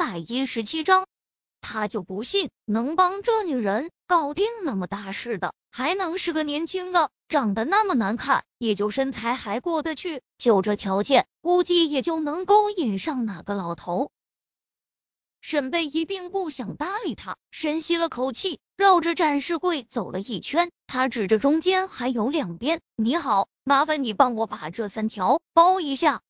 百一十七章，他就不信能帮这女人搞定那么大事的，还能是个年轻的，长得那么难看，也就身材还过得去，就这条件，估计也就能勾引上哪个老头。沈贝一并不想搭理他，深吸了口气，绕着展示柜走了一圈，他指着中间还有两边，你好，麻烦你帮我把这三条包一下。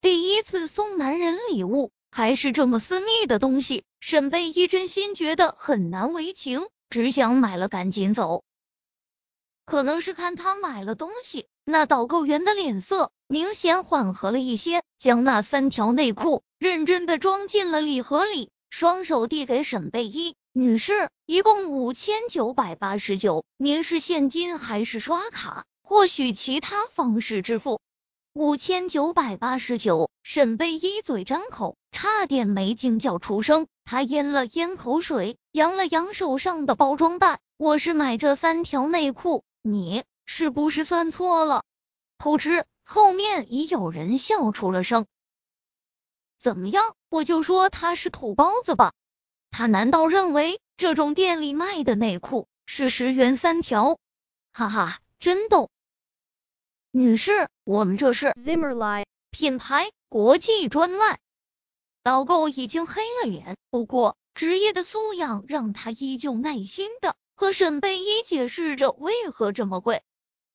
第一次送男人礼物，还是这么私密的东西，沈贝依真心觉得很难为情，只想买了赶紧走。可能是看他买了东西，那导购员的脸色明显缓和了一些，将那三条内裤认真的装进了礼盒里，双手递给沈贝依女士，一共五千九百八十九，您是现金还是刷卡？或许其他方式支付？五千九百八十九，沈贝依嘴张口，差点没惊叫出声。他咽了咽口水，扬了扬手上的包装袋。我是买这三条内裤，你是不是算错了？偷吃，后面已有人笑出了声。怎么样？我就说他是土包子吧。他难道认为这种店里卖的内裤是十元三条？哈哈，真逗。女士，我们这是 Zimmerli 品牌国际专卖。导购已经黑了脸，不过职业的素养让他依旧耐心的和沈贝依解释着为何这么贵。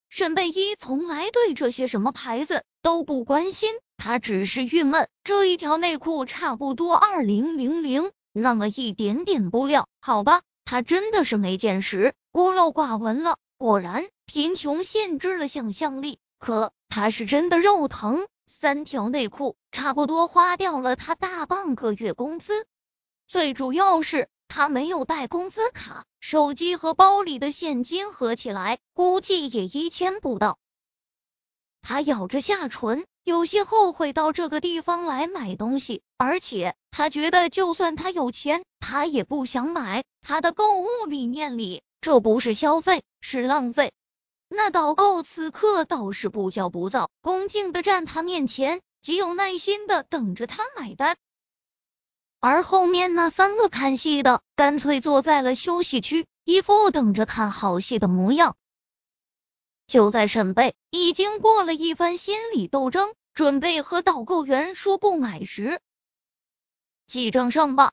沈贝依从来对这些什么牌子都不关心，他只是郁闷，这一条内裤差不多二零零零，那么一点点布料，好吧，他真的是没见识，孤陋寡闻了。果然，贫穷限制了想象力。可他是真的肉疼，三条内裤差不多花掉了他大半个月工资。最主要是他没有带工资卡，手机和包里的现金合起来估计也一千不到。他咬着下唇，有些后悔到这个地方来买东西，而且他觉得就算他有钱，他也不想买。他的购物理念里，这不是消费，是浪费。那导购此刻倒是不骄不躁，恭敬的站他面前，极有耐心的等着他买单。而后面那三个看戏的，干脆坐在了休息区，一副等着看好戏的模样。就在沈贝已经过了一番心理斗争，准备和导购员说不买时，记账上吧。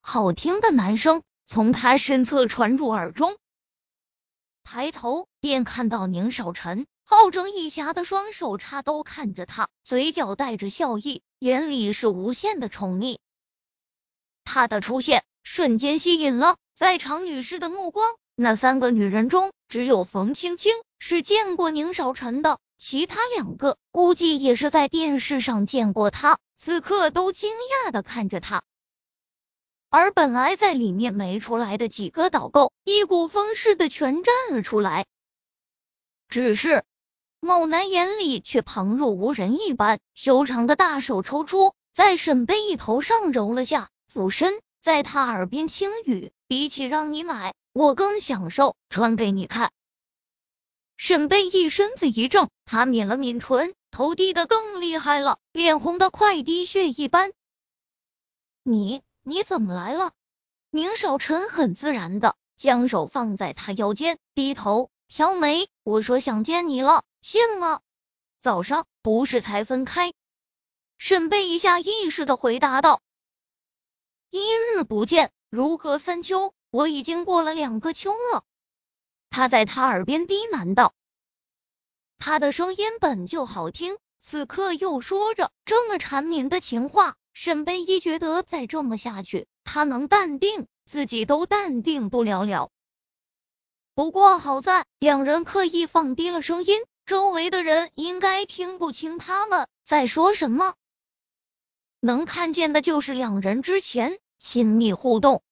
好听的男声从他身侧传入耳中。抬头便看到宁少臣好整以暇的双手插兜看着他，嘴角带着笑意，眼里是无限的宠溺。他的出现瞬间吸引了在场女士的目光。那三个女人中，只有冯青青是见过宁少臣的，其他两个估计也是在电视上见过他，此刻都惊讶的看着他。而本来在里面没出来的几个导购，一股风似的全站了出来。只是某男眼里却旁若无人一般，修长的大手抽出，在沈贝一头上揉了下，俯身在他耳边轻语：“比起让你买，我更享受穿给你看。”沈贝一身子一怔，他抿了抿唇，头低的更厉害了，脸红的快滴血一般。你。你怎么来了？宁少臣很自然的将手放在他腰间，低头挑眉。我说想见你了，信吗？早上不是才分开？沈贝一下意识的回答道：“一日不见，如隔三秋。我已经过了两个秋了。”他在他耳边低喃道。他的声音本就好听，此刻又说着这么缠绵的情话。沈贝依觉得再这么下去，他能淡定，自己都淡定不了了。不过好在两人刻意放低了声音，周围的人应该听不清他们在说什么，能看见的就是两人之前亲密互动